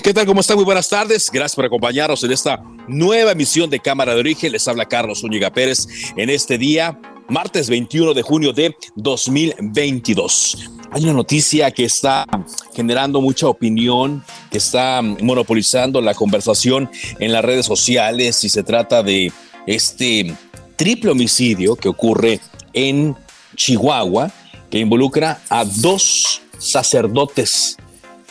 ¿Qué tal? ¿Cómo están? Muy buenas tardes. Gracias por acompañarnos en esta nueva emisión de Cámara de Origen. Les habla Carlos Zúñiga Pérez en este día, martes 21 de junio de 2022. Hay una noticia que está generando mucha opinión, que está monopolizando la conversación en las redes sociales y se trata de este triple homicidio que ocurre en Chihuahua, que involucra a dos sacerdotes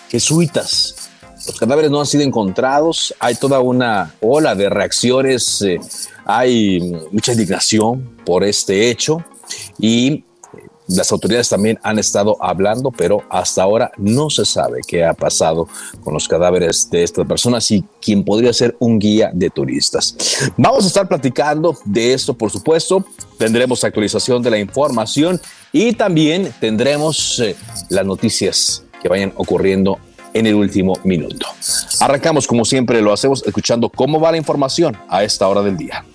jesuitas los cadáveres no han sido encontrados, hay toda una ola de reacciones, eh, hay mucha indignación por este hecho y las autoridades también han estado hablando, pero hasta ahora no se sabe qué ha pasado con los cadáveres de estas personas y quién podría ser un guía de turistas. Vamos a estar platicando de esto, por supuesto. Tendremos actualización de la información y también tendremos eh, las noticias que vayan ocurriendo en el último minuto. Arrancamos como siempre lo hacemos escuchando cómo va la información a esta hora del día.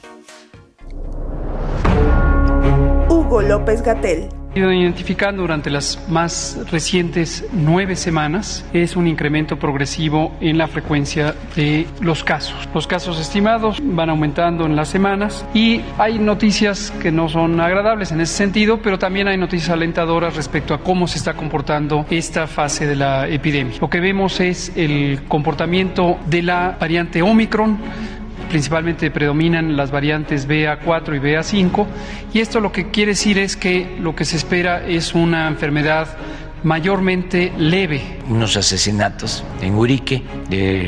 Hugo López Gatel ido identificando durante las más recientes nueve semanas es un incremento progresivo en la frecuencia de los casos. Los casos estimados van aumentando en las semanas y hay noticias que no son agradables en ese sentido, pero también hay noticias alentadoras respecto a cómo se está comportando esta fase de la epidemia. Lo que vemos es el comportamiento de la variante Omicron principalmente predominan las variantes BA4 y BA5 y esto lo que quiere decir es que lo que se espera es una enfermedad mayormente leve. Unos asesinatos en Urique,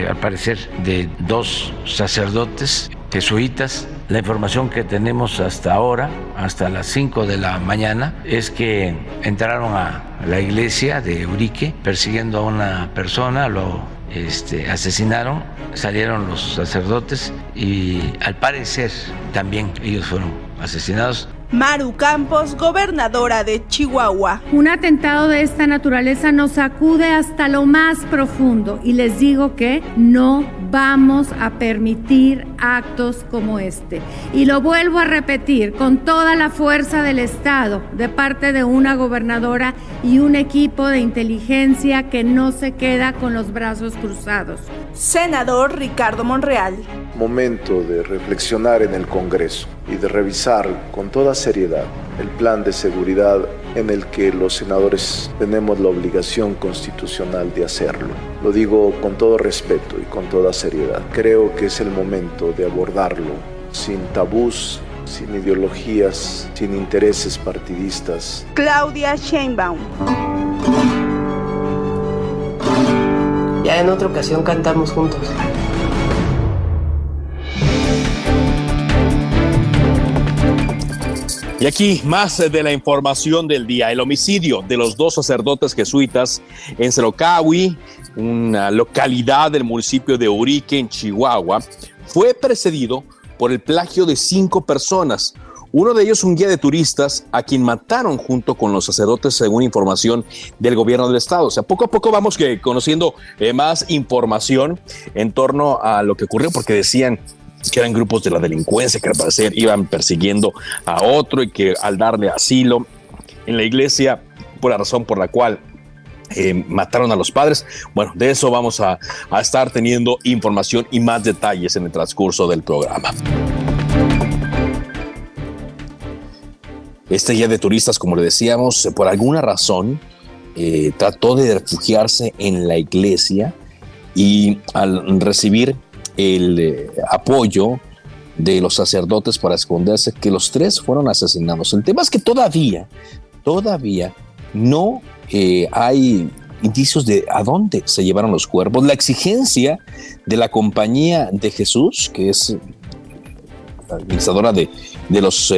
al parecer de dos sacerdotes jesuitas. La información que tenemos hasta ahora, hasta las 5 de la mañana, es que entraron a la iglesia de Urique persiguiendo a una persona, lo este, asesinaron, salieron los sacerdotes y al parecer también ellos fueron asesinados. Maru Campos, gobernadora de Chihuahua. Un atentado de esta naturaleza nos sacude hasta lo más profundo y les digo que no vamos a permitir actos como este. Y lo vuelvo a repetir, con toda la fuerza del Estado, de parte de una gobernadora y un equipo de inteligencia que no se queda con los brazos cruzados. Senador Ricardo Monreal. Momento de reflexionar en el Congreso y de revisar con toda seriedad el plan de seguridad en el que los senadores tenemos la obligación constitucional de hacerlo. Lo digo con todo respeto y con toda seriedad. Creo que es el momento de abordarlo sin tabús, sin ideologías, sin intereses partidistas. Claudia Sheinbaum. Ya en otra ocasión cantamos juntos. Y aquí más de la información del día. El homicidio de los dos sacerdotes jesuitas en Cerocahui, una localidad del municipio de Urique, en Chihuahua, fue precedido por el plagio de cinco personas. Uno de ellos un guía de turistas a quien mataron junto con los sacerdotes según información del gobierno del estado. O sea, poco a poco vamos que conociendo eh, más información en torno a lo que ocurrió porque decían que eran grupos de la delincuencia que al parecer iban persiguiendo a otro y que al darle asilo en la iglesia, por la razón por la cual eh, mataron a los padres. Bueno, de eso vamos a, a estar teniendo información y más detalles en el transcurso del programa. Este guía de turistas, como le decíamos, por alguna razón eh, trató de refugiarse en la iglesia y al recibir el eh, apoyo de los sacerdotes para esconderse, que los tres fueron asesinados. El tema es que todavía, todavía no eh, hay indicios de a dónde se llevaron los cuerpos. La exigencia de la compañía de Jesús, que es administradora de, de los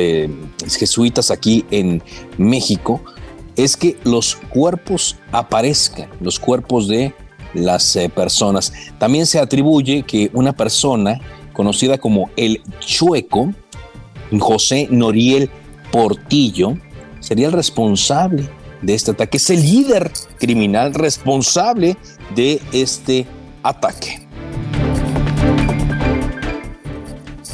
jesuitas aquí en México, es que los cuerpos aparezcan, los cuerpos de las eh, personas. También se atribuye que una persona conocida como el Chueco, José Noriel Portillo, sería el responsable de este ataque, es el líder criminal responsable de este ataque.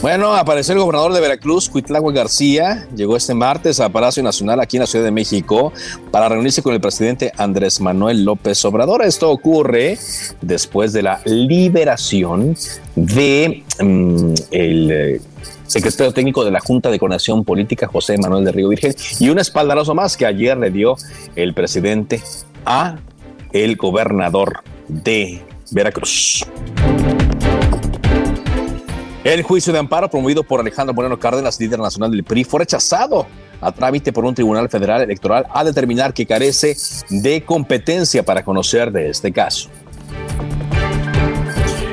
Bueno, apareció el gobernador de Veracruz, Cuitlagua García, llegó este martes a Palacio Nacional aquí en la Ciudad de México para reunirse con el presidente Andrés Manuel López Obrador. Esto ocurre después de la liberación de mm, el eh, secretario técnico de la Junta de Coordinación Política, José Manuel de Río Virgen, y un espaldarazo más que ayer le dio el presidente a el gobernador de Veracruz. El juicio de amparo promovido por Alejandro Moreno Cárdenas, líder nacional del PRI, fue rechazado a trámite por un tribunal federal electoral a determinar que carece de competencia para conocer de este caso.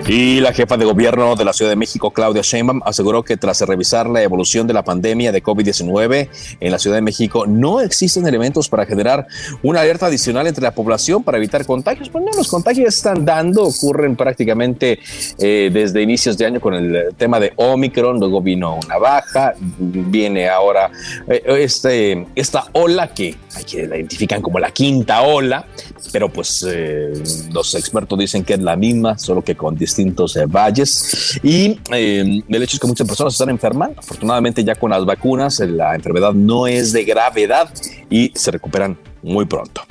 Y la jefa de gobierno de la Ciudad de México, Claudia Sheinbaum, aseguró que tras revisar la evolución de la pandemia de COVID-19 en la Ciudad de México, no existen elementos para generar una alerta adicional entre la población para evitar contagios. Bueno, los contagios están dando, ocurren prácticamente eh, desde inicios de año con el tema de Omicron, luego vino una baja, viene ahora eh, este, esta ola que hay que la identifican como la quinta ola, pero pues eh, los expertos dicen que es la misma, solo que con distintos eh, valles. Y eh, el hecho es que muchas personas están enfermando. Afortunadamente ya con las vacunas la enfermedad no es de gravedad y se recuperan muy pronto.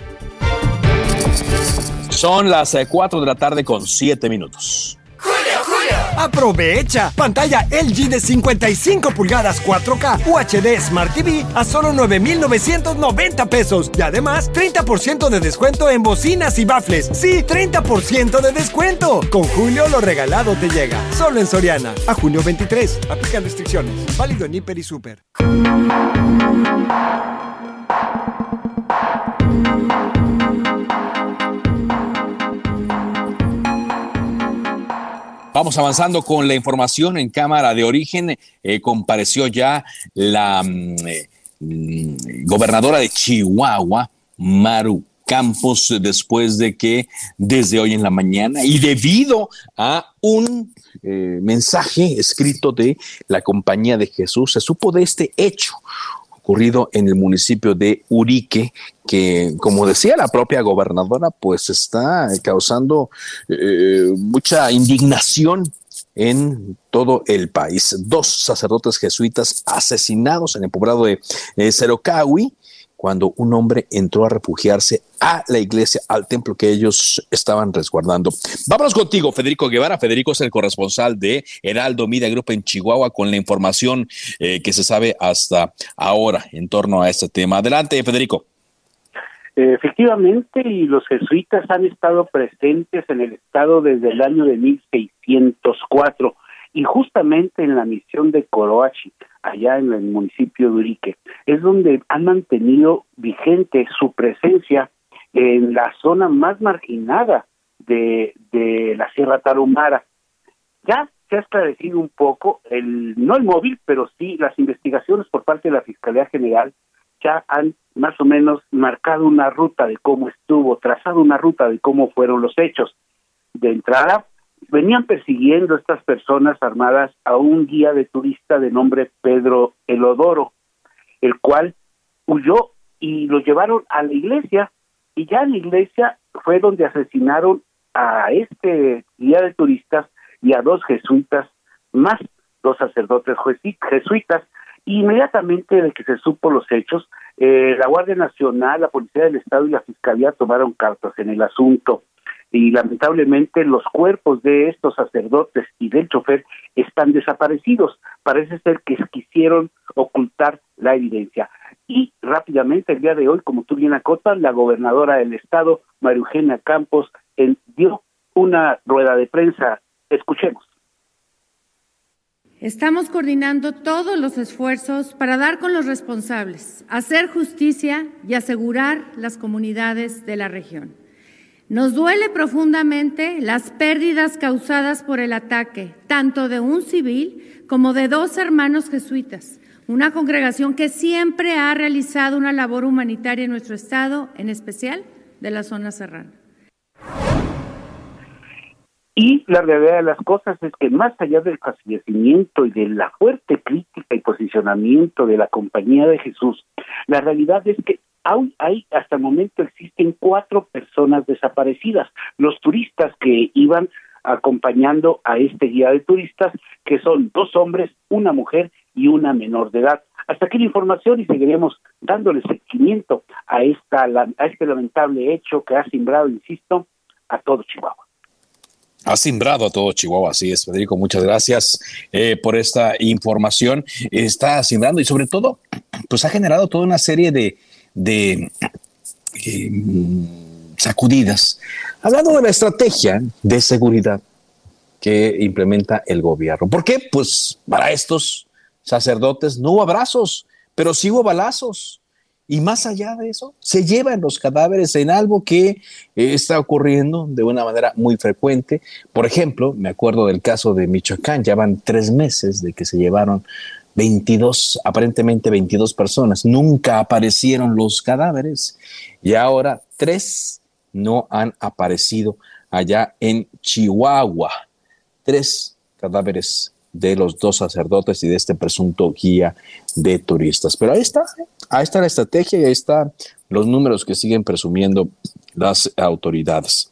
Son las 4 de la tarde con 7 minutos. Aprovecha pantalla LG de 55 pulgadas 4K UHD Smart TV a solo 9,990 pesos y además 30% de descuento en bocinas y bafles. Sí, 30% de descuento. Con Julio lo regalado te llega. Solo en Soriana. A junio 23. Aplican restricciones. Válido en Hiper y Super. Vamos avanzando con la información en Cámara de Origen. Eh, compareció ya la mm, eh, gobernadora de Chihuahua, Maru Campos, después de que desde hoy en la mañana y debido a un eh, mensaje escrito de la Compañía de Jesús, se supo de este hecho ocurrido en el municipio de Urique, que como decía la propia gobernadora, pues está causando eh, mucha indignación en todo el país. Dos sacerdotes jesuitas asesinados en el poblado de eh, cuando un hombre entró a refugiarse a la iglesia, al templo que ellos estaban resguardando. Vámonos contigo, Federico Guevara. Federico es el corresponsal de Heraldo Media Group en Chihuahua con la información eh, que se sabe hasta ahora en torno a este tema. Adelante, Federico. Efectivamente, y los jesuitas han estado presentes en el estado desde el año de 1604 y justamente en la misión de Coroachi, allá en el municipio de Urique, es donde han mantenido vigente su presencia en la zona más marginada de, de la Sierra Tarumara. Ya se ha esclarecido un poco, el, no el móvil, pero sí las investigaciones por parte de la Fiscalía General ya han más o menos marcado una ruta de cómo estuvo, trazado una ruta de cómo fueron los hechos. De entrada, venían persiguiendo estas personas armadas a un guía de turista de nombre Pedro Elodoro, el cual huyó y lo llevaron a la iglesia y ya en la iglesia fue donde asesinaron a este guía de turistas y a dos jesuitas más, dos sacerdotes jesuitas. Inmediatamente de que se supo los hechos, Eh, la Guardia Nacional, la Policía del Estado y la Fiscalía tomaron cartas en el asunto y lamentablemente los cuerpos de estos sacerdotes y del chofer están desaparecidos. Parece ser que quisieron ocultar la evidencia. Y rápidamente, el día de hoy, como tú bien acotas, la gobernadora del estado, María Eugenia Campos, dio una rueda de prensa. Escuchemos. Estamos coordinando todos los esfuerzos para dar con los responsables, hacer justicia y asegurar las comunidades de la región. Nos duele profundamente las pérdidas causadas por el ataque, tanto de un civil como de dos hermanos jesuitas, una congregación que siempre ha realizado una labor humanitaria en nuestro estado, en especial de la zona serrana. Y la realidad de las cosas es que más allá del fallecimiento y de la fuerte crítica y posicionamiento de la Compañía de Jesús, la realidad es que aún hay, hasta el momento existen cuatro personas desaparecidas. Los turistas que iban acompañando a este guía de turistas, que son dos hombres, una mujer y una menor de edad. Hasta aquí la información y seguiremos dándole seguimiento a, esta, este lamentable hecho que ha simbrado, insisto, a todo Chihuahua. Ha simbrado a todo Chihuahua, así es, Federico. Muchas gracias eh, por esta información. Está simbrando y sobre todo, pues ha generado toda una serie de, de eh, sacudidas. Hablando de la estrategia de seguridad que implementa el gobierno. ¿Por qué? Pues para estos sacerdotes no hubo abrazos, pero sí hubo balazos. Y más allá de eso, se llevan los cadáveres en algo que eh, está ocurriendo de una manera muy frecuente. Por ejemplo, me acuerdo del caso de Michoacán, ya van tres meses de que se llevaron 22, aparentemente 22 personas. Nunca aparecieron los cadáveres y ahora tres no han aparecido allá en Chihuahua. Tres cadáveres de los dos sacerdotes y de este presunto guía de turistas. Pero ahí está, ahí está la estrategia y ahí están los números que siguen presumiendo las autoridades.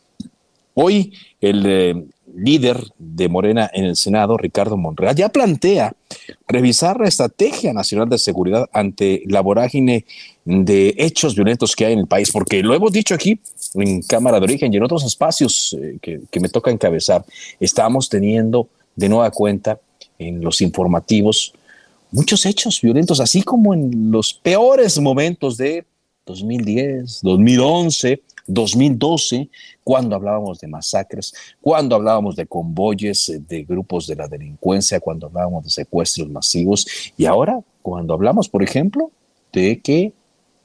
Hoy el eh, líder de Morena en el Senado, Ricardo Monreal, ya plantea revisar la estrategia nacional de seguridad ante la vorágine de hechos violentos que hay en el país, porque lo hemos dicho aquí en Cámara de Origen y en otros espacios eh, que, que me toca encabezar, estamos teniendo de nueva cuenta en los informativos muchos hechos violentos, así como en los peores momentos de 2010, 2011, 2012, cuando hablábamos de masacres, cuando hablábamos de convoyes eh, de grupos de la delincuencia, cuando hablábamos de secuestros masivos, y ahora cuando hablamos, por ejemplo, de que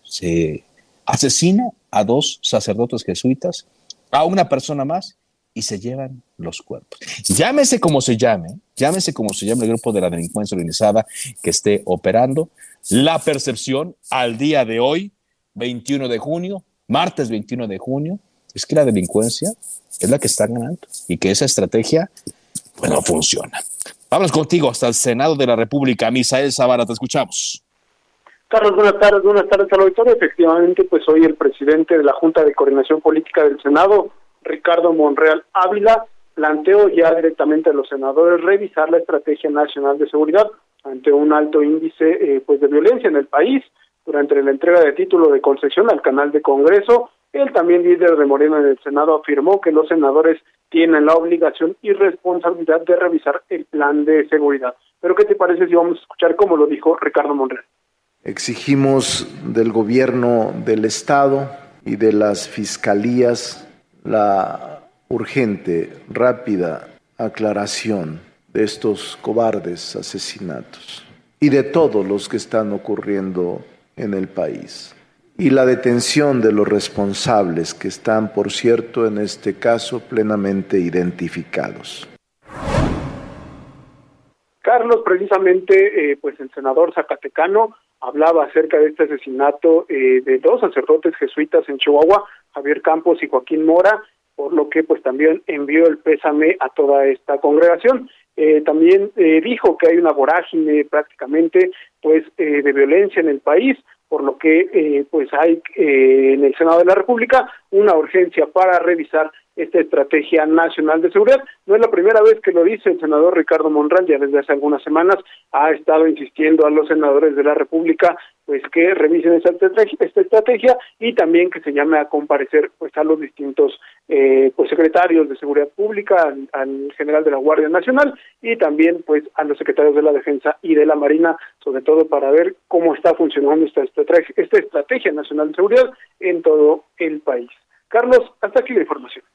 se asesina a dos sacerdotes jesuitas, a una persona más y se llevan los cuerpos. Llámese como se llame, llámese como se llame el grupo de la delincuencia organizada que esté operando, la percepción al día de hoy, 21 de junio, martes 21 de junio, es que la delincuencia es la que está ganando y que esa estrategia, pues, funciona. Vamos contigo hasta el Senado de la República. Misael Zavala, te escuchamos. Carlos, buenas tardes, buenas tardes al auditorio. Efectivamente, pues hoy el presidente de la Junta de Coordinación Política del Senado, Ricardo Monreal Ávila, planteó ya directamente a los senadores revisar la estrategia nacional de seguridad ante un alto índice eh, pues de violencia en el país durante la entrega de título de concesión al canal de Congreso. El también líder de Moreno en el Senado afirmó que los senadores tienen la obligación y responsabilidad de revisar el plan de seguridad. Pero ¿qué te parece si vamos a escuchar cómo lo dijo Ricardo Monreal? Exigimos del gobierno del Estado y de las fiscalías la urgente, rápida aclaración de estos cobardes asesinatos y de todos los que están ocurriendo en el país y la detención de los responsables que están, por cierto, en este caso plenamente identificados. Carlos, precisamente, eh, pues el senador Zacatecano hablaba acerca de este asesinato eh, de dos sacerdotes jesuitas en Chihuahua, Javier Campos y Joaquín Mora, por lo que pues también envió el pésame a toda esta congregación. Eh, también dijo que hay una vorágine prácticamente pues eh, de violencia en el país, por lo que pues hay en el Senado de la República una urgencia para revisar esta estrategia nacional de seguridad. No es la primera vez que lo dice el senador Ricardo Monreal, ya desde hace algunas semanas ha estado insistiendo a los senadores de la República pues que revisen esta estrategia, esta estrategia y también que se llame a comparecer pues a los distintos eh, pues secretarios de seguridad pública, al, general de la Guardia Nacional y también pues a los secretarios de la Defensa y de la Marina, sobre todo para ver cómo está funcionando esta estrategia, esta estrategia nacional de seguridad en todo el país. Carlos, hasta aquí la información.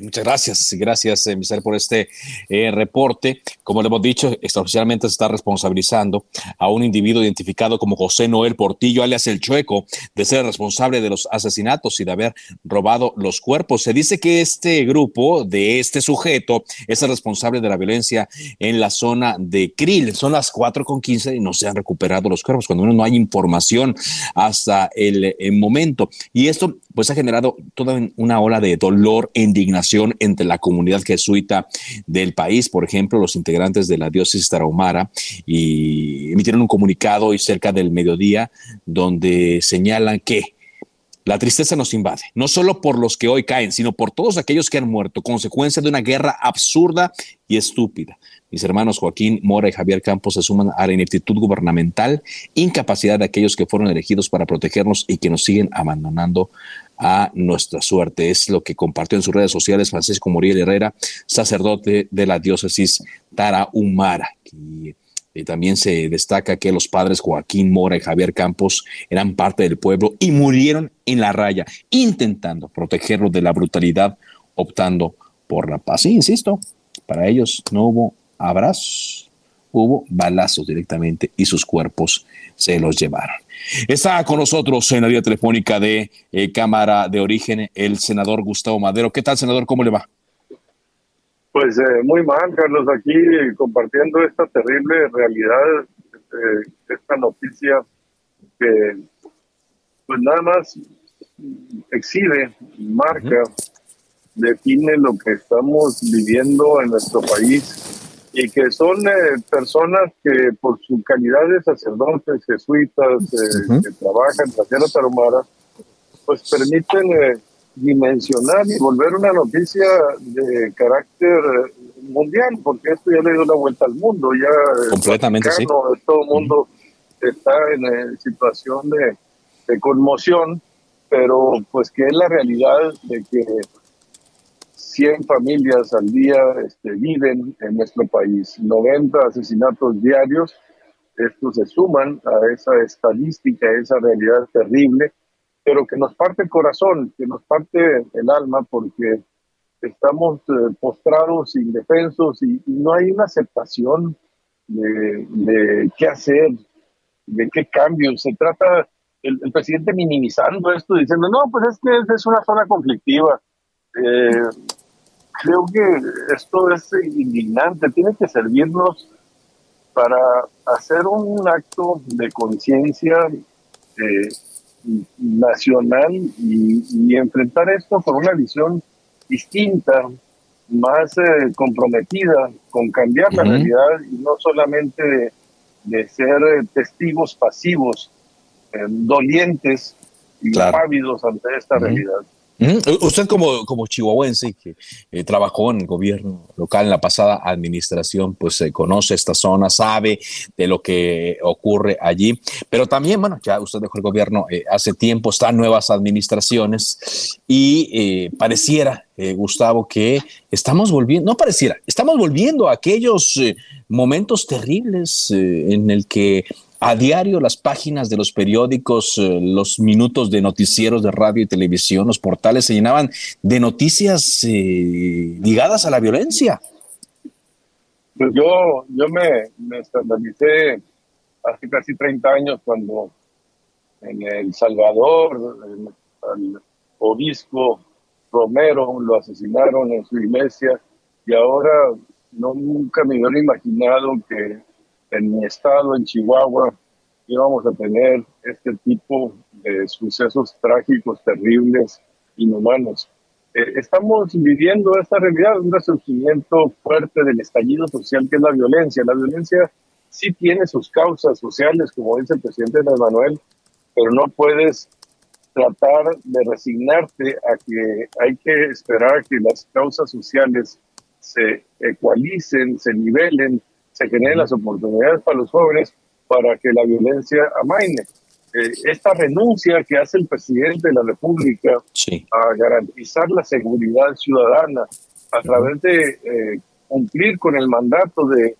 Muchas gracias, gracias, eh, por este eh, reporte. Como le hemos dicho, extraoficialmente se está responsabilizando a un individuo identificado como José Noel Portillo, alias El Chueco, de ser responsable de los asesinatos y de haber robado los cuerpos. Se dice que este grupo de este sujeto es el responsable de la violencia en la zona de Krill. Son las 4 con 15 y no se han recuperado los cuerpos, cuando menos no hay información hasta el, el momento. Y esto pues ha generado toda una ola de dolor e entre la comunidad jesuita del país. Por ejemplo, los integrantes de la diócesis tarahumara y emitieron un comunicado hoy cerca del mediodía donde señalan que la tristeza nos invade, no solo por los que hoy caen, sino por todos aquellos que han muerto, consecuencia de una guerra absurda y estúpida. Mis hermanos Joaquín Mora y Javier Campos se suman a la ineptitud gubernamental, incapacidad de aquellos que fueron elegidos para protegernos y que nos siguen abandonando a nuestra suerte. Es lo que compartió en sus redes sociales Francisco Muriel Herrera, sacerdote de la diócesis Tarahumara. Y, también se destaca que los padres Joaquín Mora y Javier Campos eran parte del pueblo y murieron en la raya, intentando protegerlo de la brutalidad, optando por la paz. Y insisto, para ellos no hubo abrazos, hubo balazos directamente y sus cuerpos se los llevaron. Está con nosotros en la vía telefónica de eh, Cámara de Origen el senador Gustavo Madero. ¿Qué tal, senador? ¿Cómo le va? Pues eh, muy mal, Carlos, aquí compartiendo esta terrible realidad, eh, esta noticia que pues nada más exhibe, marca, define lo que estamos viviendo en nuestro país y que son eh, personas que por su calidad de sacerdotes, jesuitas, eh, que trabajan en la tierra tarumara, pues permiten eh, dimensionar y volver una noticia de carácter mundial, porque esto ya le dio la vuelta al mundo, ya completamente sí. todo el mundo está en situación de, de conmoción, pero pues que es la realidad de que 100 familias al día este, viven en nuestro país, 90 asesinatos diarios. Estos se suman a esa estadística, a esa realidad terrible, pero que nos parte el corazón, que nos parte el alma, porque estamos eh, postrados, indefensos y, no hay una aceptación de, qué hacer, de qué cambios. Se trata el, el, presidente minimizando esto, diciendo, no, pues es que es una zona conflictiva. Eh, creo que esto es indignante, tiene que servirnos para hacer un acto de conciencia eh, nacional y, enfrentar esto con una visión distinta, más eh, comprometida con cambiar la realidad y no solamente de, ser testigos pasivos, dolientes y ávidos ante esta realidad. Usted como, como chihuahuense que eh, trabajó en el gobierno local en la pasada administración, pues eh, conoce esta zona, sabe de lo que ocurre allí, pero también, bueno, ya usted dejó el gobierno eh, hace tiempo, están nuevas administraciones y pareciera, Gustavo, que estamos volviendo, no pareciera, estamos volviendo a aquellos momentos terribles en el que a diario las páginas de los periódicos, eh, los minutos de noticieros de radio y televisión, los portales se llenaban de noticias eh, ligadas a la violencia. Pues yo, yo me, me escandalicé hace casi 30 años cuando en El Salvador al obispo Romero lo asesinaron en su iglesia y ahora no nunca me hubiera imaginado que en mi estado, en Chihuahua, íbamos a tener este tipo de sucesos trágicos, terribles, inhumanos. Eh, estamos viviendo esta realidad, un resurgimiento fuerte del estallido social que es la violencia. La violencia sí tiene sus causas sociales, como dice el presidente Manuel, pero no puedes tratar de resignarte a que hay que esperar que las causas sociales se ecualicen, se nivelen, se generen las oportunidades para los jóvenes para que la violencia amaine. Eh, esta renuncia que hace el presidente de la República a garantizar la seguridad ciudadana a través de eh, cumplir con el mandato de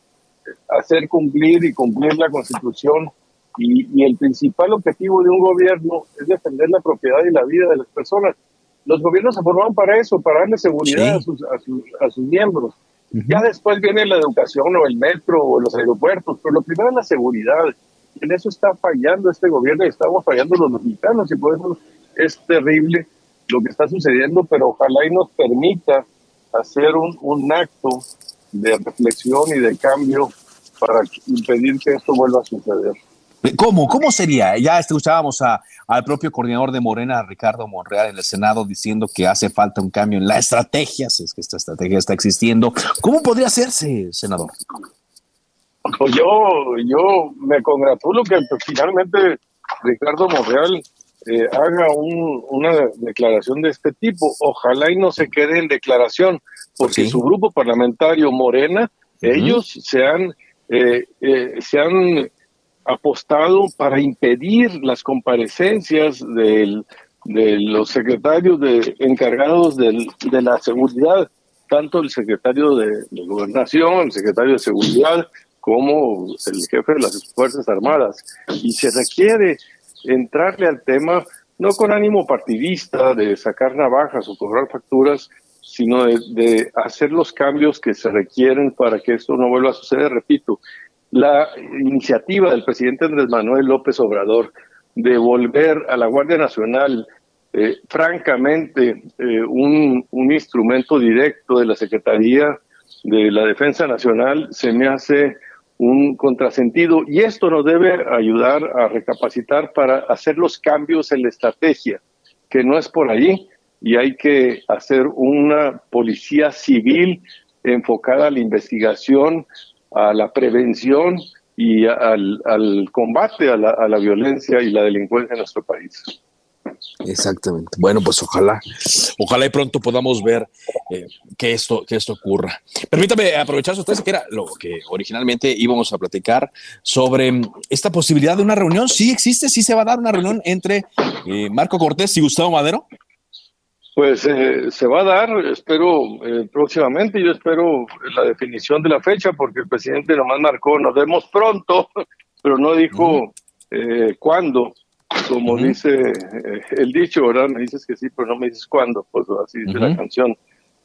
hacer cumplir y cumplir la Constitución y, el principal objetivo de un gobierno es defender la propiedad y la vida de las personas. Los gobiernos se formaron para eso, para darle seguridad a, sus, a, sus, miembros. Ya después viene la educación o el metro o los aeropuertos, pero lo primero es la seguridad. En eso está fallando este gobierno y estamos fallando los mexicanos y por eso es terrible lo que está sucediendo, pero ojalá y nos permita hacer un, un acto de reflexión y de cambio para impedir que esto vuelva a suceder. ¿Cómo? ¿Cómo sería? Ya escuchábamos a, al propio coordinador de Morena, Ricardo Monreal, en el Senado, diciendo que hace falta un cambio en la estrategia, si es que esta estrategia está existiendo. ¿Cómo podría hacerse, senador? Pues yo, yo me congratulo que finalmente Ricardo Monreal eh, haga una declaración de este tipo. Ojalá y no se quede en declaración, porque su grupo parlamentario Morena, ellos se han, eh, eh, se han apostado para impedir las comparecencias del, de los secretarios de, encargados de la seguridad, tanto el secretario de, Gobernación, el secretario de Seguridad, como el jefe de las Fuerzas Armadas. Y se requiere entrarle al tema no con ánimo partidista de sacar navajas o cobrar facturas, sino de hacer los cambios que se requieren para que esto no vuelva a suceder. Repito, la iniciativa del presidente Andrés Manuel López Obrador de volver a la Guardia Nacional eh, francamente eh, un, un, instrumento directo de la Secretaría de la Defensa Nacional se me hace un contrasentido y esto nos debe ayudar a recapacitar para hacer los cambios en la estrategia, que no es por allí y hay que hacer una policía civil enfocada a la investigación, a la prevención y al, combate a la, a la violencia y la delincuencia en nuestro país. Exactamente. Bueno, pues ojalá, ojalá y pronto podamos ver eh, que esto, que esto ocurra. Permítame aprovechar su que era lo que originalmente íbamos a platicar sobre mm, esta posibilidad de una reunión. Sí existe, sí se va a dar una reunión entre eh, Marco Cortés y Gustavo Madero. Pues eh, se va a dar, espero eh, próximamente, yo espero la definición de la fecha, porque el presidente nomás marcó, nos vemos pronto, pero no dijo eh, cuándo, como dice el dicho, ¿verdad? Me dices que sí, pero no me dices cuándo, pues así dice la canción.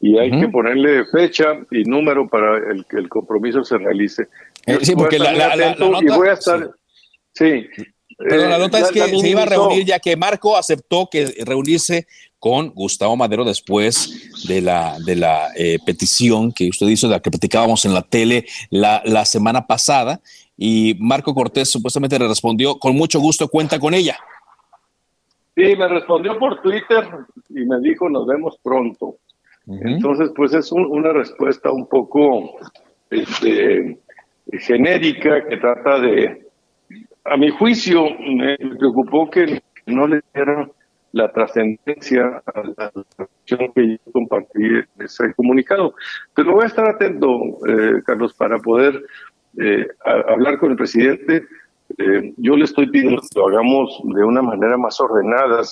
Y hay que ponerle fecha y número para el que el compromiso se realice. sí, porque la, la, y voy a estar, sí. Pero la nota es que se iba a reunir ya que Marco aceptó que reunirse con Gustavo Madero después de la, de la eh, petición que usted hizo, de la que platicábamos en la tele la, la semana pasada, y Marco Cortés supuestamente le respondió, con mucho gusto cuenta con ella. Sí, me respondió por Twitter y me dijo, nos vemos pronto. Entonces, pues es una respuesta un poco este, genérica que trata de, a mi juicio, me preocupó que no le dieran la trascendencia a la acción que yo compartí en ese comunicado. Pero voy a estar atento, eh, Carlos, para poder eh, hablar con el presidente. Eh, yo le estoy pidiendo que lo hagamos de una manera más ordenada,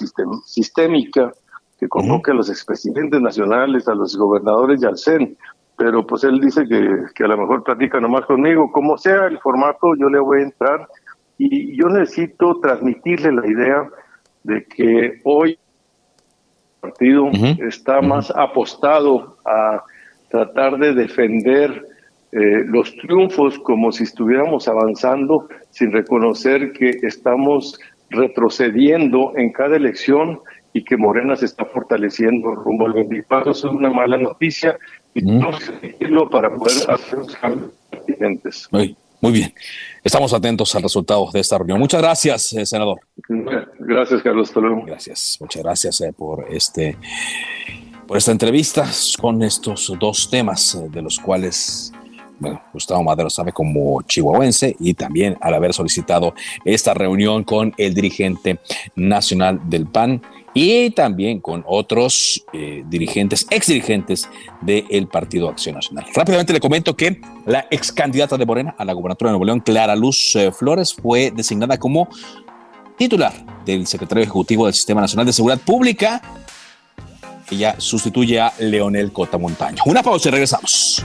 sistémica, que convoque a los expresidentes nacionales, a los gobernadores y al CEN. Pero pues él dice que, que a lo mejor platica nomás conmigo. Como sea el formato, yo le voy a entrar y yo necesito transmitirle la idea de que hoy el partido está más apostado a tratar de defender eh, los triunfos como si estuviéramos avanzando sin reconocer que estamos retrocediendo en cada elección y que Morena se está fortaleciendo rumbo al 24. Eso es una mala noticia y tenemos que seguirlo para poder hacer los cambios pertinentes. Muy bien. Estamos atentos al resultado de esta reunión. Muchas gracias, eh, senador. Gracias, Carlos. Gracias. Muchas gracias eh, por este por esta entrevista con estos dos temas eh, de los cuales bueno, Gustavo Madero sabe como chihuahuense y también al haber solicitado esta reunión con el dirigente nacional del PAN y también con otros eh, dirigentes, ex dirigentes del Partido Acción Nacional. Rápidamente le comento que la ex candidata de Morena a la gubernatura de Nuevo León, Clara Luz eh, Flores, fue designada como titular del secretario ejecutivo del Sistema Nacional de Seguridad Pública. Ella sustituye a Leonel Cota Montaño. Una pausa y regresamos.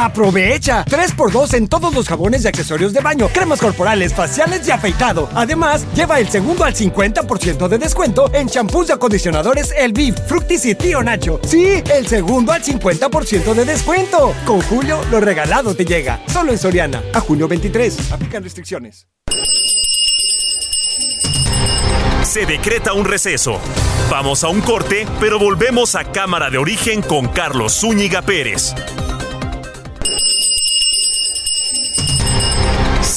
Aprovecha 3x2 en todos los jabones y accesorios de baño, cremas corporales, faciales y afeitado. Además, lleva el segundo al 50% de descuento en champús y acondicionadores El Beef, Fructis y Tío Nacho. Sí, el segundo al 50% de descuento. Con Julio, lo regalado te llega. Solo en Soriana. A junio 23. Aplican restricciones. Se decreta un receso. Vamos a un corte, pero volvemos a Cámara de Origen con Carlos Zúñiga Pérez.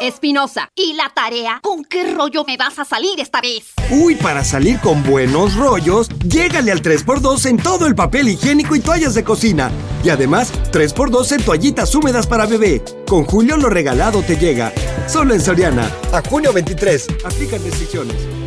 Espinosa, ¿y la tarea? ¿Con qué rollo me vas a salir esta vez? Uy, para salir con buenos rollos, llégale al 3x2 en todo el papel higiénico y toallas de cocina. Y además, 3x2 en toallitas húmedas para bebé. Con Julio lo regalado te llega. Solo en Soriana. A junio 23. Aplican restricciones.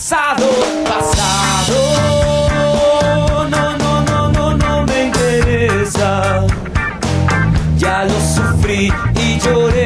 Pasado, pasado. No, no, no, no, no me interesa. Ya lo sufrí y lloré.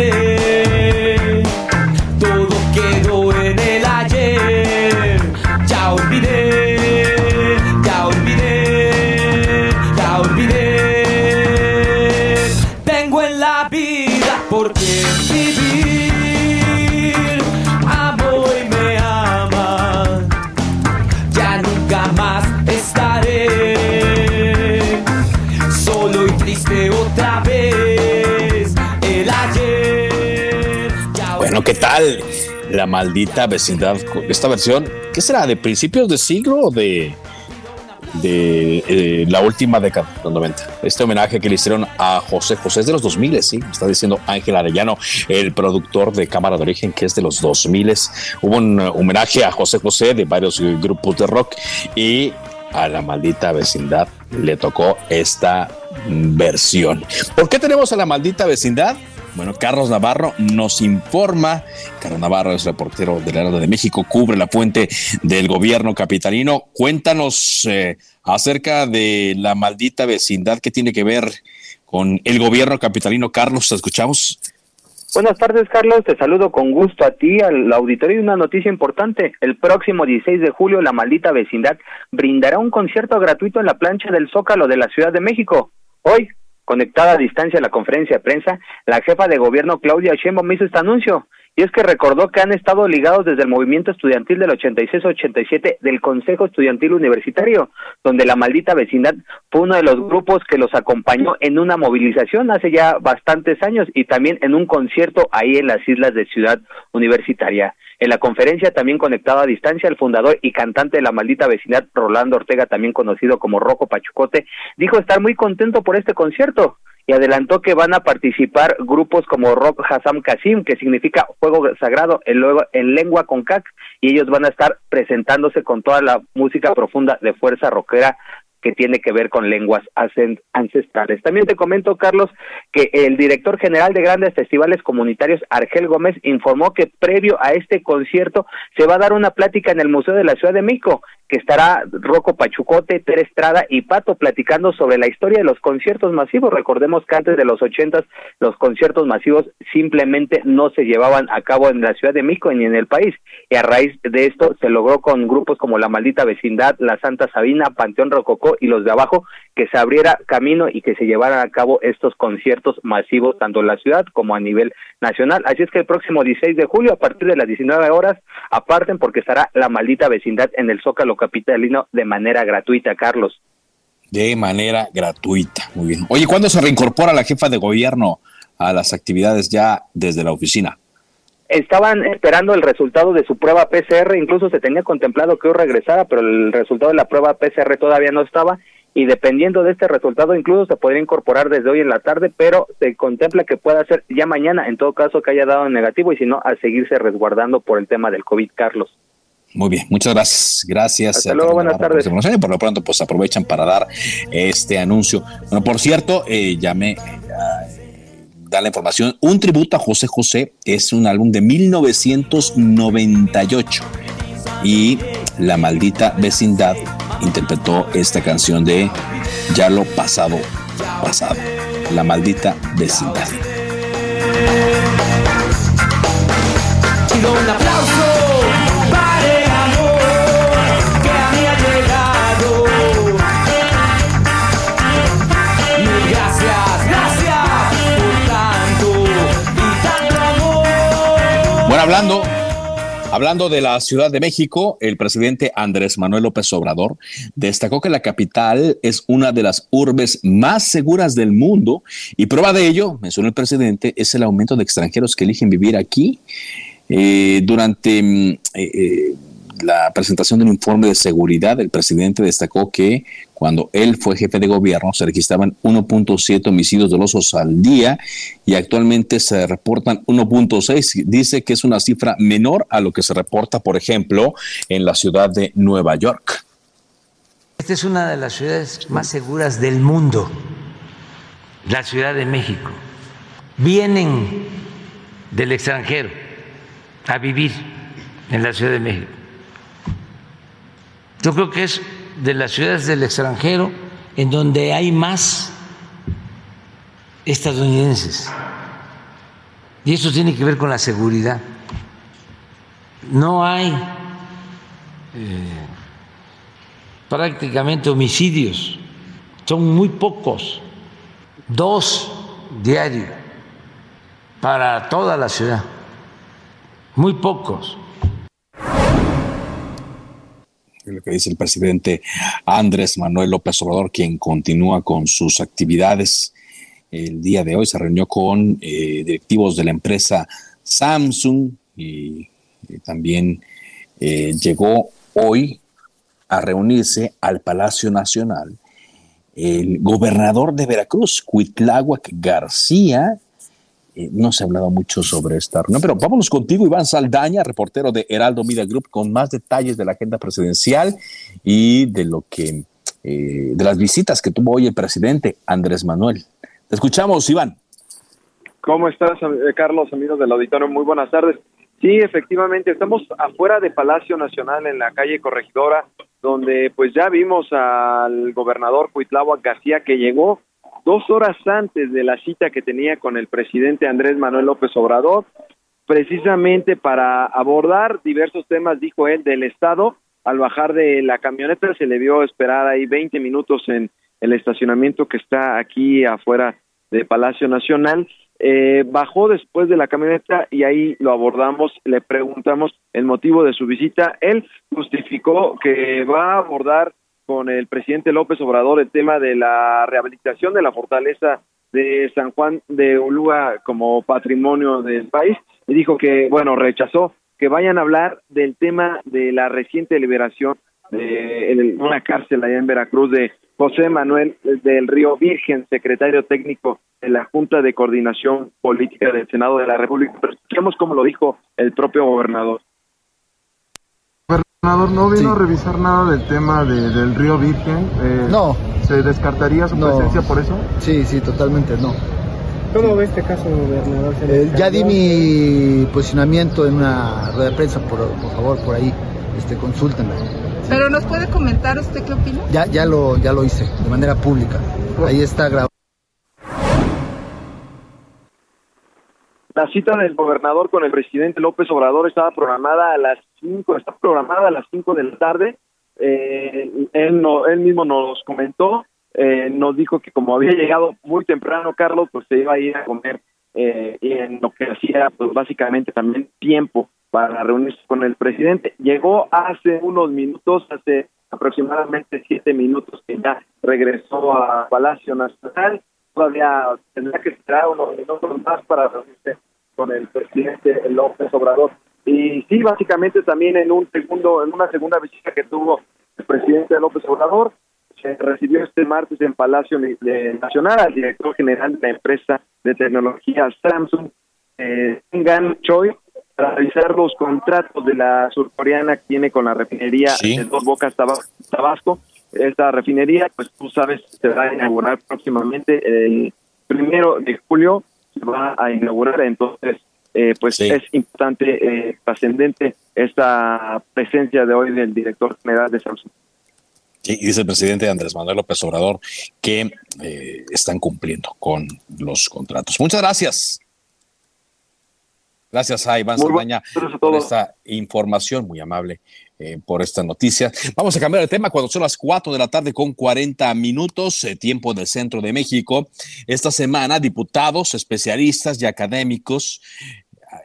Bueno, ¿qué tal? La maldita vecindad. Esta versión, ¿qué será? ¿De principios de siglo o de, de eh, la última década, los 90? Este homenaje que le hicieron a José José es de los 2000, sí. Está diciendo Ángel Arellano, el productor de Cámara de Origen, que es de los 2000. Hubo un homenaje a José José de varios grupos de rock y a la maldita vecindad le tocó esta versión. ¿Por qué tenemos a la maldita vecindad? Bueno, Carlos Navarro nos informa. Carlos Navarro es reportero del Heraldo de México, cubre la fuente del gobierno capitalino. Cuéntanos eh, acerca de la maldita vecindad que tiene que ver con el gobierno capitalino. Carlos, ¿te escuchamos? Buenas tardes, Carlos. Te saludo con gusto a ti, al auditorio y una noticia importante. El próximo 16 de julio, la maldita vecindad brindará un concierto gratuito en la plancha del Zócalo de la Ciudad de México. Hoy, conectada a distancia a la conferencia de prensa, la jefa de gobierno Claudia Sheinbaum hizo este anuncio. Y es que recordó que han estado ligados desde el movimiento estudiantil del 86-87 del Consejo Estudiantil Universitario, donde la maldita vecindad fue uno de los grupos que los acompañó en una movilización hace ya bastantes años y también en un concierto ahí en las islas de Ciudad Universitaria. En la conferencia también conectado a distancia el fundador y cantante de la maldita vecindad, Rolando Ortega, también conocido como Rojo Pachucote, dijo estar muy contento por este concierto y adelantó que van a participar grupos como Rock Hassam Kasim, que significa fuego sagrado en, luego, en lengua con cac, y ellos van a estar presentándose con toda la música profunda de fuerza rockera que tiene que ver con lenguas ancestrales. También te comento, Carlos, que el director general de grandes festivales comunitarios, Argel Gómez, informó que previo a este concierto se va a dar una plática en el Museo de la Ciudad de México, que estará Rocco Pachucote, Ter Estrada y Pato platicando sobre la historia de los conciertos masivos. Recordemos que antes de los ochentas los conciertos masivos simplemente no se llevaban a cabo en la Ciudad de México ni en el país. Y a raíz de esto se logró con grupos como La Maldita Vecindad, La Santa Sabina, Panteón Rococó y los de abajo que se abriera camino y que se llevaran a cabo estos conciertos masivos tanto en la ciudad como a nivel nacional. Así es que el próximo 16 de julio a partir de las 19 horas aparten porque estará La Maldita Vecindad en el Zócalo capitalino de manera gratuita, Carlos. De manera gratuita, muy bien. Oye, ¿cuándo se reincorpora la jefa de gobierno a las actividades ya desde la oficina? Estaban esperando el resultado de su prueba PCR, incluso se tenía contemplado que hoy regresara, pero el resultado de la prueba PCR todavía no estaba y dependiendo de este resultado incluso se podría incorporar desde hoy en la tarde, pero se contempla que pueda ser ya mañana, en todo caso que haya dado negativo y si no, a seguirse resguardando por el tema del COVID, Carlos. Muy bien, muchas gracias. Gracias. Hasta luego, buenas tardes. Por, lo pronto, pues aprovechan para dar este anuncio. Bueno, por cierto, eh, ya me eh, da la información. Un tributo a José José es un álbum de 1998 y La Maldita Vecindad interpretó esta canción de Ya lo pasado, pasado. La Maldita Vecindad. Un aplauso para el amor que a mí ha llegado. Mil gracias, gracias por tanto y tanto amor. Bueno, hablando, hablando de la Ciudad de México, el presidente Andrés Manuel López Obrador destacó que la capital es una de las urbes más seguras del mundo y prueba de ello, mencionó el presidente, es el aumento de extranjeros que eligen vivir aquí. Eh, durante mm, eh, eh, la presentación del informe de seguridad, el presidente destacó que cuando él fue jefe de gobierno se registraban 1.7 homicidios dolosos al día y actualmente se reportan 1.6. Dice que es una cifra menor a lo que se reporta, por ejemplo, en la ciudad de Nueva York. Esta es una de las ciudades más seguras del mundo, la Ciudad de México. Vienen del extranjero a vivir en la Ciudad de México. Yo creo que es de las ciudades del extranjero en donde hay más estadounidenses. Y eso tiene que ver con la seguridad. No hay eh, prácticamente homicidios, son muy pocos, dos diarios para toda la ciudad, muy pocos. Lo que dice el presidente Andrés Manuel López Obrador, quien continúa con sus actividades. El día de hoy se reunió con eh, directivos de la empresa Samsung y, también eh, llegó hoy a reunirse al Palacio Nacional el gobernador de Veracruz, Cuitláhuac García, eh, no se ha hablado mucho sobre esta reunión, pero vámonos contigo, Iván Saldaña, reportero de Heraldo Media Group, con más detalles de la agenda presidencial y de lo que, eh, de las visitas que tuvo hoy el presidente Andrés Manuel. Te escuchamos, Iván. ¿Cómo estás, eh, Carlos, amigos del auditorio? Muy buenas tardes. Sí, efectivamente, estamos afuera de Palacio Nacional en la calle Corregidora, donde pues ya vimos al gobernador Cuitláhuac García que llegó dos horas antes de la cita que tenía con el presidente Andrés Manuel López Obrador, precisamente para abordar diversos temas, dijo él, del Estado. Al bajar de la camioneta se le vio esperar ahí 20 minutos en el estacionamiento que está aquí afuera de Palacio Nacional. Eh, bajó después de la camioneta y ahí lo abordamos, le preguntamos el motivo de su visita. Él justificó que va a abordar con el presidente López Obrador el tema de la rehabilitación de la fortaleza de San Juan de Ulúa como patrimonio del país y dijo que, bueno, rechazó que vayan a hablar del tema de la reciente liberación de una cárcel allá en Veracruz de José Manuel del Río Virgen, secretario técnico de la Junta de Coordinación Política del Senado de la República. Pero escuchemos cómo lo dijo el propio gobernador. Gobernador, ¿no vino a revisar nada del tema de- del río Virgen? Eh, No. ¿Se descartaría su No. presencia por eso? Sí, sí, totalmente no. ¿Cómo ve este caso, gobernador? Eh, ya di mi posicionamiento en una rueda de prensa, por, por favor, por ahí. este, consúltenla. Pero nos puede comentar usted qué opina. Ya, ya lo, ya lo hice de manera pública. Ahí está grabado. La cita del gobernador con el presidente López Obrador estaba programada a las 5, está programada a las 5 de la tarde. Eh, él, no, él mismo nos comentó, eh, nos dijo que como había llegado muy temprano Carlos, pues se iba a ir a comer eh, y en lo que hacía, pues básicamente también tiempo para reunirse con el presidente. Llegó hace unos minutos, hace aproximadamente siete minutos que ya regresó a Palacio Nacional todavía tendrá que esperar unos minutos más para reunirse con el presidente López Obrador. Y sí, básicamente también en un segundo, en una segunda visita que tuvo el presidente López Obrador, se recibió este martes en Palacio Nacional al director general de la empresa de tecnología Samsung, eh, Gan Choi, para revisar los contratos de la surcoreana que tiene con la refinería de Dos Bocas Tabasco esta refinería, pues tú sabes, se va a inaugurar próximamente el primero de julio, se va a inaugurar, entonces, eh, pues es importante, eh, trascendente esta presencia de hoy del director general de Samsung. Y dice el presidente Andrés Manuel López Obrador que eh, están cumpliendo con los contratos. Muchas gracias. Gracias a Iván Saldaña por esta información muy amable. Eh, por esta noticia. Vamos a cambiar de tema cuando son las 4 de la tarde con 40 minutos, eh, tiempo del centro de México. Esta semana, diputados, especialistas y académicos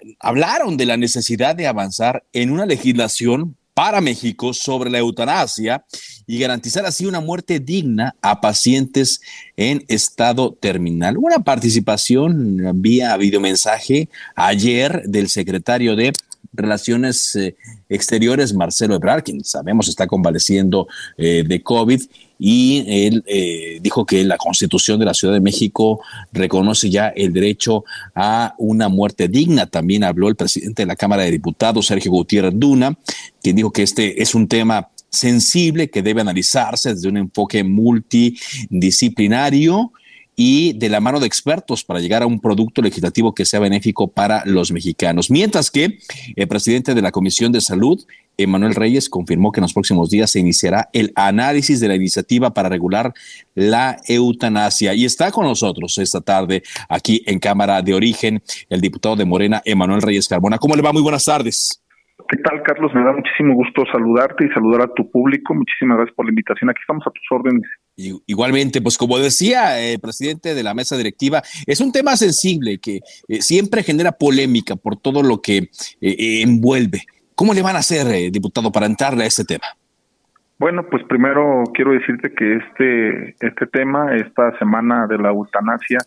eh, hablaron de la necesidad de avanzar en una legislación para México sobre la eutanasia y garantizar así una muerte digna a pacientes en estado terminal. Una participación vía videomensaje ayer del secretario de Relaciones eh, Exteriores, Marcelo Ebrard, quien sabemos está convaleciendo eh, de COVID, y él eh, dijo que la Constitución de la Ciudad de México reconoce ya el derecho a una muerte digna. También habló el presidente de la Cámara de Diputados, Sergio Gutiérrez Duna, quien dijo que este es un tema sensible que debe analizarse desde un enfoque multidisciplinario y de la mano de expertos para llegar a un producto legislativo que sea benéfico para los mexicanos. Mientras que el presidente de la Comisión de Salud, Emanuel Reyes, confirmó que en los próximos días se iniciará el análisis de la iniciativa para regular la eutanasia. Y está con nosotros esta tarde aquí en Cámara de Origen el diputado de Morena, Emanuel Reyes Carbona. ¿Cómo le va? Muy buenas tardes. ¿Qué tal, Carlos? Me da muchísimo gusto saludarte y saludar a tu público. Muchísimas gracias por la invitación. Aquí estamos a tus órdenes. Igualmente, pues como decía el presidente de la mesa directiva, es un tema sensible que eh, siempre genera polémica por todo lo que eh, eh, envuelve. ¿Cómo le van a hacer, diputado, para entrarle a este tema? Bueno, pues primero quiero decirte que este, este tema, esta semana de la eutanasia,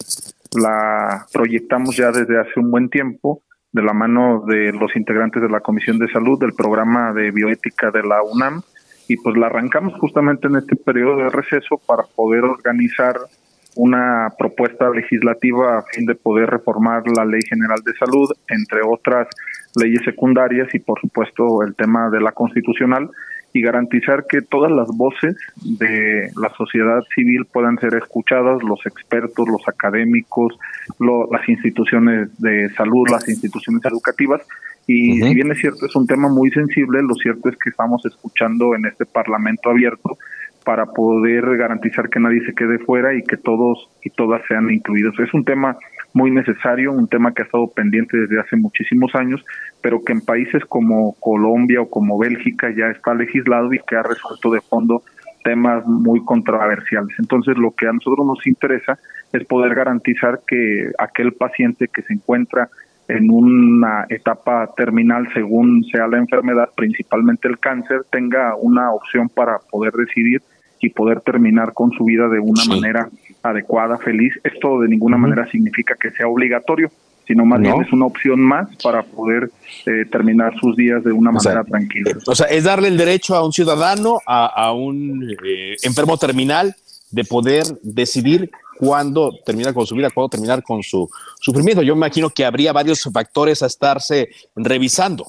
la proyectamos ya desde hace un buen tiempo de la mano de los integrantes de la Comisión de Salud del programa de bioética de la UNAM y pues la arrancamos justamente en este periodo de receso para poder organizar una propuesta legislativa a fin de poder reformar la Ley General de Salud, entre otras leyes secundarias y por supuesto el tema de la constitucional y garantizar que todas las voces de la sociedad civil puedan ser escuchadas, los expertos, los académicos, las instituciones de salud, las instituciones educativas. Y si bien es cierto, es un tema muy sensible, lo cierto es que estamos escuchando en este Parlamento abierto para poder garantizar que nadie se quede fuera y que todos y todas sean incluidos. Es un tema muy necesario, un tema que ha estado pendiente desde hace muchísimos años, pero que en países como Colombia o como Bélgica ya está legislado y que ha resuelto de fondo temas muy controversiales. Entonces, lo que a nosotros nos interesa es poder garantizar que aquel paciente que se encuentra en una etapa terminal según sea la enfermedad, principalmente el cáncer, tenga una opción para poder decidir y poder terminar con su vida de una manera adecuada, feliz. Esto de ninguna manera significa que sea obligatorio, sino más bien es una opción más para poder eh, terminar sus días de una manera tranquila. Eh, o sea, es darle el derecho a un ciudadano, a, un eh, enfermo terminal, de poder decidir cuándo terminar con su vida, cuándo terminar con su sufrimiento. Yo me imagino que habría varios factores a estarse revisando.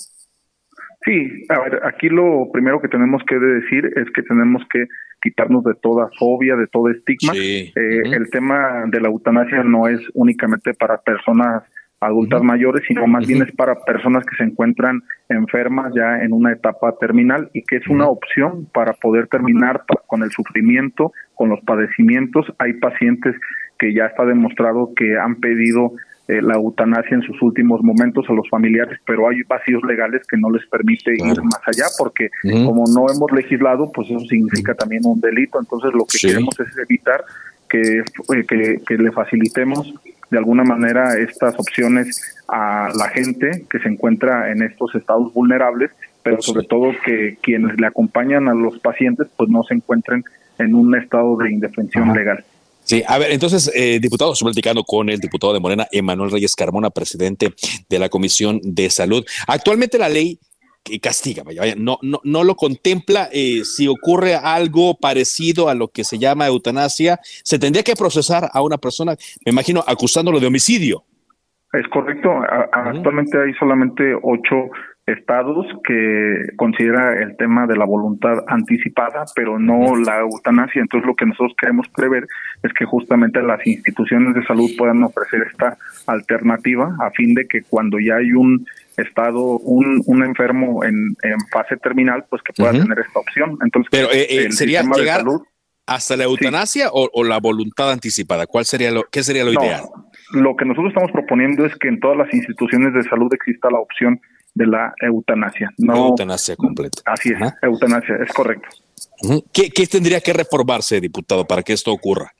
Sí, a ver, aquí lo primero que tenemos que decir es que tenemos que quitarnos de toda fobia, de todo estigma. Eh, el tema de la eutanasia no es únicamente para personas adultas mayores, sino más bien es para personas que se encuentran enfermas ya en una etapa terminal y que es una opción para poder terminar con el sufrimiento, con los padecimientos. Hay pacientes que ya está demostrado que han pedido eh, la eutanasia en sus últimos momentos a los familiares, pero hay vacíos legales que no les permite ir más allá, porque como no hemos legislado, pues eso significa también un delito. Entonces lo que queremos es evitar que, eh, que, que le facilitemos de alguna manera estas opciones a la gente que se encuentra en estos estados vulnerables, pero sobre todo que quienes le acompañan a los pacientes pues no se encuentren en un estado de indefensión legal. Sí, a ver, entonces, eh, diputado, estoy platicando con el diputado de Morena, Emanuel Reyes Carmona, presidente de la Comisión de Salud. Actualmente la ley que castiga, vaya, vaya, no, no, no lo contempla. Eh, si ocurre algo parecido a lo que se llama eutanasia, se tendría que procesar a una persona, me imagino, acusándolo de homicidio. Es correcto. Actualmente hay solamente ocho estados que considera el tema de la voluntad anticipada, pero no la eutanasia. Entonces lo que nosotros queremos prever es que justamente las instituciones de salud puedan ofrecer esta alternativa a fin de que cuando ya hay un estado, un, un enfermo en, fase terminal, pues que pueda tener esta opción. Entonces, pero eh, eh, sería llegar hasta la eutanasia o, la voluntad anticipada. ¿Cuál sería lo, qué sería lo ideal? Lo que nosotros estamos proponiendo es que en todas las instituciones de salud exista la opción de la eutanasia. No, eutanasia completa. Así es, eutanasia, es correcto. ¿Qué, ¿Qué tendría que reformarse, diputado, para que esto ocurra?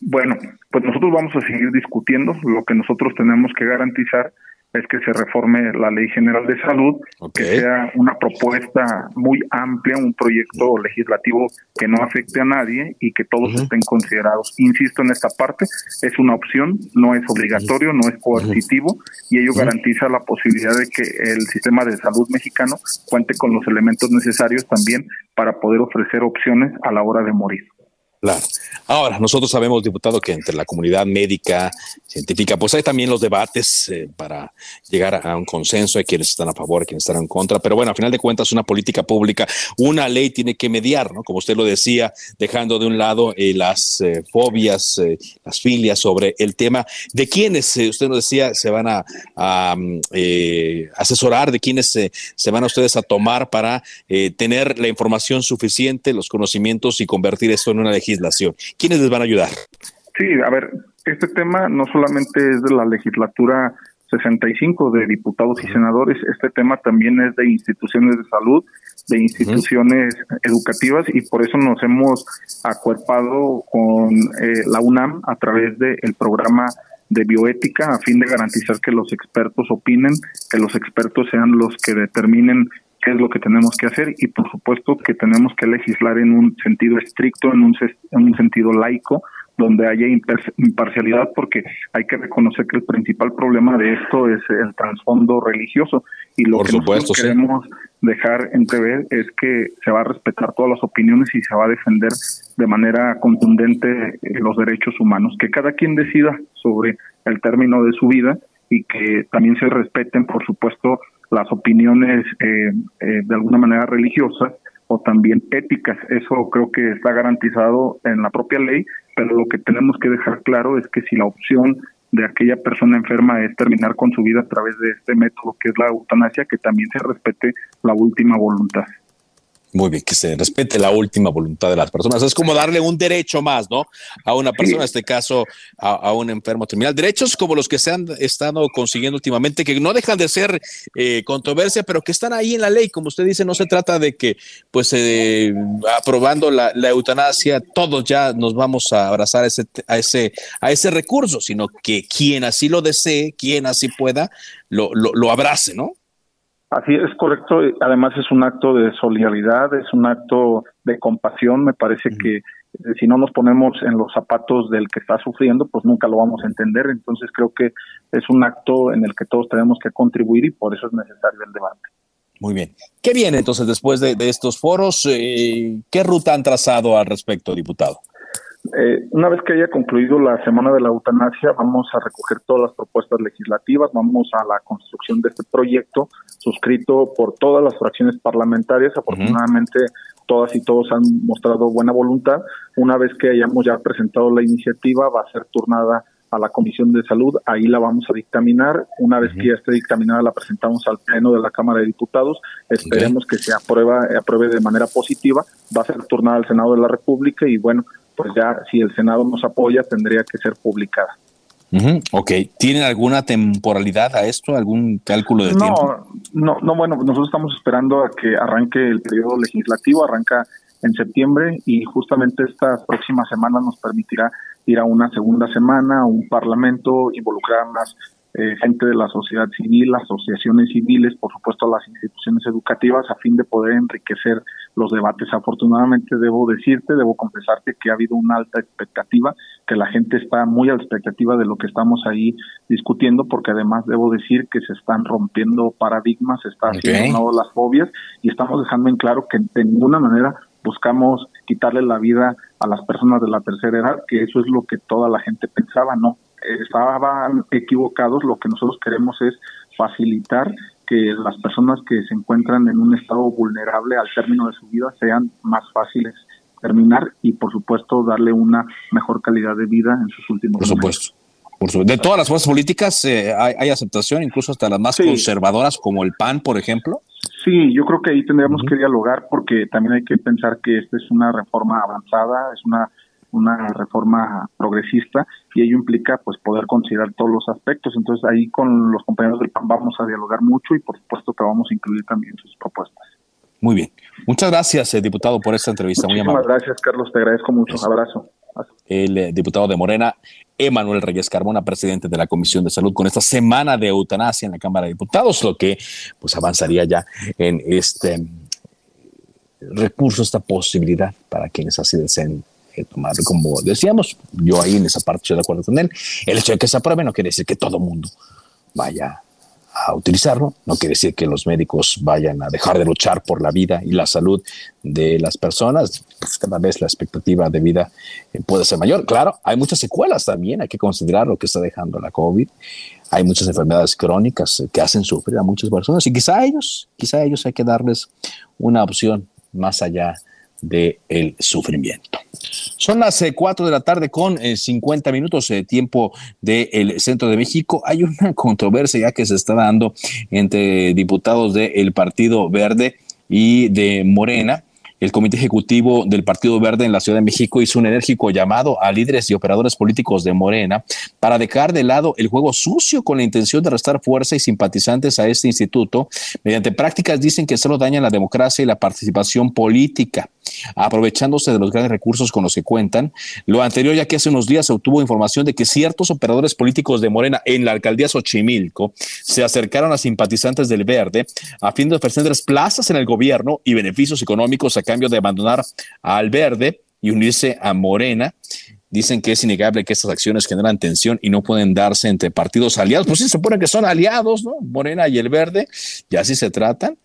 Bueno, pues nosotros vamos a seguir discutiendo. Lo que nosotros tenemos que garantizar es que se reforme la Ley General de Salud, que sea una propuesta muy amplia, un proyecto legislativo que no afecte a nadie y que todos estén considerados. Insisto en esta parte, es una opción, no es obligatorio, no es coercitivo y ello garantiza la posibilidad de que el sistema de salud mexicano cuente con los elementos necesarios también para poder ofrecer opciones a la hora de morir. Claro. Ahora, nosotros sabemos, diputado, que entre la comunidad médica, científica, pues hay también los debates eh, para llegar a un consenso. Hay quienes están a favor, quienes están en contra. Pero bueno, a final de cuentas, una política pública, una ley tiene que mediar, ¿no? Como usted lo decía, dejando de un lado eh, las eh, fobias, las filias sobre el tema de quiénes, usted nos decía, se van a, mm, asesorar, de quiénes se van a ustedes a tomar para tener la información suficiente, los conocimientos y convertir esto en una legislación legislación. ¿Quiénes les van a ayudar? Sí, a ver, este tema no solamente es de la legislatura 65 de diputados y senadores, este tema también es de instituciones de salud, de instituciones educativas y por eso nos hemos acuerpado con eh, la UNAM a través del programa de bioética a fin de garantizar que los expertos opinen, que los expertos sean los que determinen qué es lo que tenemos que hacer y por supuesto que tenemos que legislar en un sentido estricto, en un, en un sentido laico, donde haya imparcialidad, porque hay que reconocer que el principal problema de esto es el trasfondo religioso. Y lo que nosotros queremos dejar entrever es que se va a respetar todas las opiniones y se va a defender de manera contundente los derechos humanos, que cada quien decida sobre el término de su vida y que también se respeten, por supuesto, las opiniones eh, eh, de alguna manera religiosas o también éticas. Eso creo que está garantizado en la propia ley, pero lo que tenemos que dejar claro es que si la opción de aquella persona enferma es terminar con su vida a través de este método que es la eutanasia, que también se respete la última voluntad. Muy bien, que se respete la última voluntad de las personas. Es como darle un derecho más, ¿no? A una persona, en este caso, a, un enfermo terminal. Derechos como los que se han estado consiguiendo últimamente, que no dejan de ser eh, controversia, pero que están ahí en la ley. Como usted dice, no se trata de que, pues, eh, aprobando la, eutanasia, todos ya nos vamos a abrazar a ese, a, ese, a ese recurso, sino que quien así lo desee, quien así pueda, lo, lo, lo abrace, ¿no? Así es correcto. Además es un acto de solidaridad, es un acto de compasión. Me parece que eh, si no nos ponemos en los zapatos del que está sufriendo, pues nunca lo vamos a entender. Entonces creo que es un acto en el que todos tenemos que contribuir y por eso es necesario el debate. Muy bien. ¿Qué viene entonces después de, estos foros? Eh, ¿Qué ruta han trazado al respecto, diputado? Eh, una vez que haya concluido la semana de la eutanasia, vamos a recoger todas las propuestas legislativas, vamos a la construcción de este proyecto suscrito por todas las fracciones parlamentarias. Afortunadamente, todas y todos han mostrado buena voluntad. Una vez que hayamos ya presentado la iniciativa, va a ser turnada a la Comisión de Salud, ahí la vamos a dictaminar. Una vez que ya esté dictaminada, la presentamos al Pleno de la Cámara de Diputados. Esperemos que se aprueba, apruebe de manera positiva. Va a ser turnada al Senado de la República y bueno, pues ya si el Senado nos apoya, tendría que ser publicada. Ujú, Ok, ¿tienen alguna temporalidad a esto? ¿Algún cálculo de tiempo? No, no, no, bueno, nosotros estamos esperando a que arranque el periodo legislativo, arranca en septiembre y justamente esta próxima semana nos permitirá ir a una segunda semana, a un parlamento, involucrar más eh, gente de la sociedad civil, asociaciones civiles, por supuesto las instituciones educativas, a fin de poder enriquecer los debates. Afortunadamente debo decirte, debo confesarte que ha habido una alta expectativa, que la gente está muy a la expectativa de lo que estamos ahí discutiendo, porque además debo decir que se están rompiendo paradigmas, se está haciendo las fobias y estamos dejando en claro que de ninguna manera buscamos quitarle la vida a las personas de la tercera edad, que eso es lo que toda la gente pensaba, no, estaban equivocados, lo que nosotros queremos es facilitar que las personas que se encuentran en un estado vulnerable al término de su vida sean más fáciles terminar y por supuesto darle una mejor calidad de vida en sus últimos Por supuesto. Por supuesto. De todas las fuerzas políticas eh, hay, hay aceptación, incluso hasta las más conservadoras como el PAN, por ejemplo. Sí, yo creo que ahí tendríamos que dialogar porque también hay que pensar que esta es una reforma avanzada, es una una reforma progresista y ello implica pues poder considerar todos los aspectos. Entonces ahí con los compañeros del PAN vamos a dialogar mucho y por supuesto que vamos a incluir también sus propuestas. Muy bien. Muchas gracias, eh, diputado, por esta entrevista. Muy Muchísimas amable. gracias, Carlos. Te agradezco mucho. Un abrazo. El eh, diputado de Morena, Emanuel Reyes Carmona, presidente de la Comisión de Salud, con esta semana de eutanasia en la Cámara de Diputados, lo que pues avanzaría ya en este recurso, esta posibilidad para quienes así deseen eh, tomar, como decíamos, yo ahí en esa parte estoy de acuerdo con él. El hecho de que se apruebe no quiere decir que todo mundo vaya a utilizarlo, no quiere decir que los médicos vayan a dejar de luchar por la vida y la salud de las personas, pues cada vez la expectativa de vida eh, puede ser mayor. Claro, hay muchas secuelas también, hay que considerar lo que está dejando la COVID. Hay muchas enfermedades crónicas eh, que hacen sufrir a muchas personas y quizá a ellos, quizá ellos hay que darles una opción más allá del sufrimiento. Son las eh, 4 de la tarde con eh, 50 minutos de tiempo del centro de México. Hay una controversia ya que se está dando entre diputados del Partido Verde y de Morena. El Comité Ejecutivo del Partido Verde en la Ciudad de México hizo un enérgico llamado a líderes y operadores políticos de Morena para dejar de lado el juego sucio con la intención de restar fuerza y simpatizantes a este instituto mediante prácticas dicen que solo dañan la democracia y la participación política aprovechándose de los grandes recursos con los que cuentan. Lo anterior, ya que hace unos días se obtuvo información de que ciertos operadores políticos de Morena en la alcaldía Xochimilco se acercaron a simpatizantes del Verde a fin de ofrecerles plazas en el gobierno y beneficios económicos a cambio de abandonar al Verde y unirse a Morena. Dicen que es innegable que estas acciones generan tensión y no pueden darse entre partidos aliados. Pues sí, se supone que son aliados, ¿no? Morena y el Verde, y así se tratan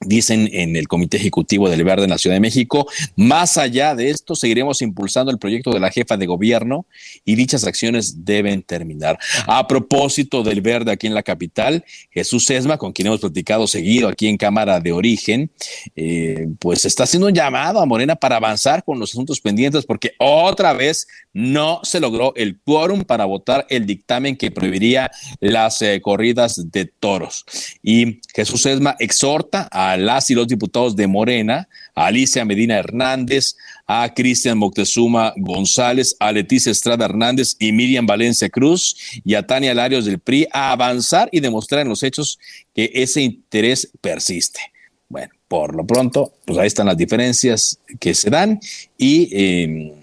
dicen en el Comité Ejecutivo del Verde en la Ciudad de México. Más allá de esto, seguiremos impulsando el proyecto de la jefa de gobierno y dichas acciones deben terminar. A propósito del Verde aquí en la capital, Jesús Esma, con quien hemos platicado seguido aquí en Cámara de Origen, eh, pues está haciendo un llamado a Morena para avanzar con los asuntos pendientes porque otra vez no se logró el quórum para votar el dictamen que prohibiría las eh, corridas de toros. Y Jesús Esma exhorta a las y los diputados de Morena, a Alicia Medina Hernández, a Cristian Moctezuma González, a Leticia Estrada Hernández y Miriam Valencia Cruz y a Tania Larios del PRI a avanzar y demostrar en los hechos que ese interés persiste. Bueno, por lo pronto, pues ahí están las diferencias que se dan y eh,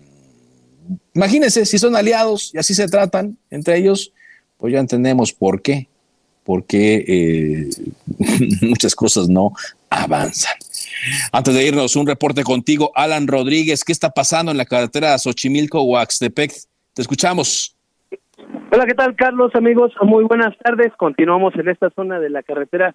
imagínense si son aliados y así se tratan entre ellos, pues ya entendemos por qué porque eh, muchas cosas no avanzan. Antes de irnos, un reporte contigo, Alan Rodríguez. ¿Qué está pasando en la carretera Xochimilco-Huaxtepec? Te escuchamos. Hola, ¿qué tal, Carlos? Amigos, muy buenas tardes. Continuamos en esta zona de la carretera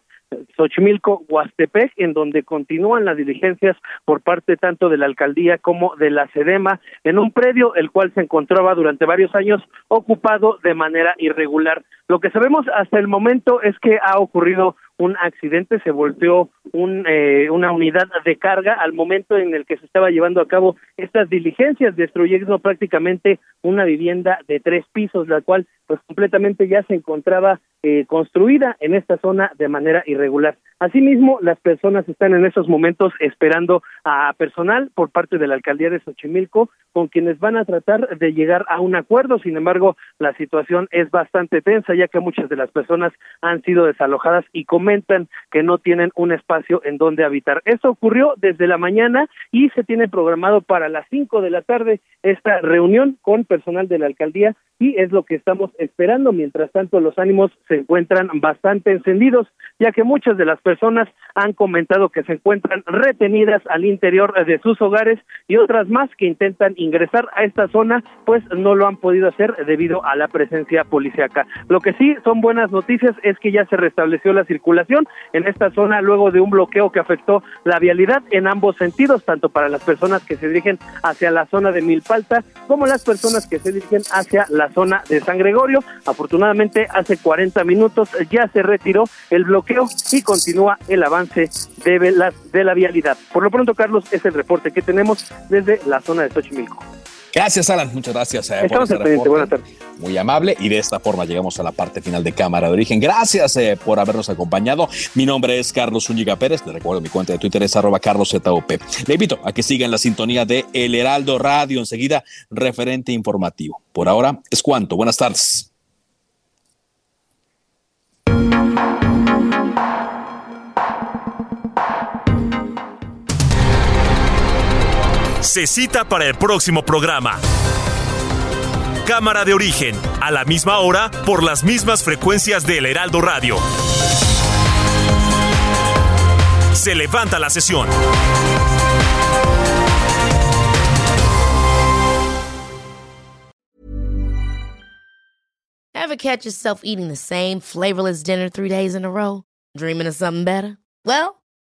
Xochimilco-Huastepec, en donde continúan las diligencias por parte tanto de la alcaldía como de la SEDEMA en un predio el cual se encontraba durante varios años ocupado de manera irregular. Lo que sabemos hasta el momento es que ha ocurrido un accidente, se volteó un, eh, una unidad de carga al momento en el que se estaba llevando a cabo estas diligencias, destruyendo prácticamente una vivienda de tres pisos, la cual pues completamente ya se encontraba eh, construida en esta zona de manera irregular. Asimismo, las personas están en esos momentos esperando a personal por parte de la alcaldía de Xochimilco, con quienes van a tratar de llegar a un acuerdo. Sin embargo, la situación es bastante tensa, ya que muchas de las personas han sido desalojadas y comentan que no tienen un espacio en donde habitar. Esto ocurrió desde la mañana y se tiene programado para las cinco de la tarde esta reunión con personal de la alcaldía y es lo que estamos esperando. Mientras tanto, los ánimos se encuentran bastante encendidos, ya que muchas de las personas han comentado que se encuentran retenidas al interior de sus hogares y otras más que intentan ingresar a esta zona, pues no lo han podido hacer debido a la presencia policíaca. Lo que sí son buenas noticias es que ya se restableció la circulación en esta zona luego de un bloqueo que afectó la vialidad en ambos sentidos, tanto para las personas que se dirigen hacia la zona de Milpalta como las personas que se dirigen hacia la zona de San Gregorio. Afortunadamente, hace 40 minutos ya se retiró el bloqueo y continúa el avance de la, de la vialidad. Por lo pronto, Carlos, es el reporte que tenemos desde la zona de Xochimilco. Gracias, Alan. Muchas gracias. Eh, Estamos por este Buenas tardes. Muy amable. Y de esta forma llegamos a la parte final de Cámara de Origen. Gracias eh, por habernos acompañado. Mi nombre es Carlos Zúñiga Pérez. Le recuerdo mi cuenta de Twitter es arroba carloszup. Le invito a que sigan la sintonía de El Heraldo Radio. Enseguida, referente informativo. Por ahora es cuanto. Buenas tardes. Se cita para el próximo programa. Cámara de origen, a la misma hora, por las mismas frecuencias del Heraldo Radio. Se levanta la sesión. Ever catch yourself eating the same flavorless dinner three days in a row? Dreaming of something better? Well,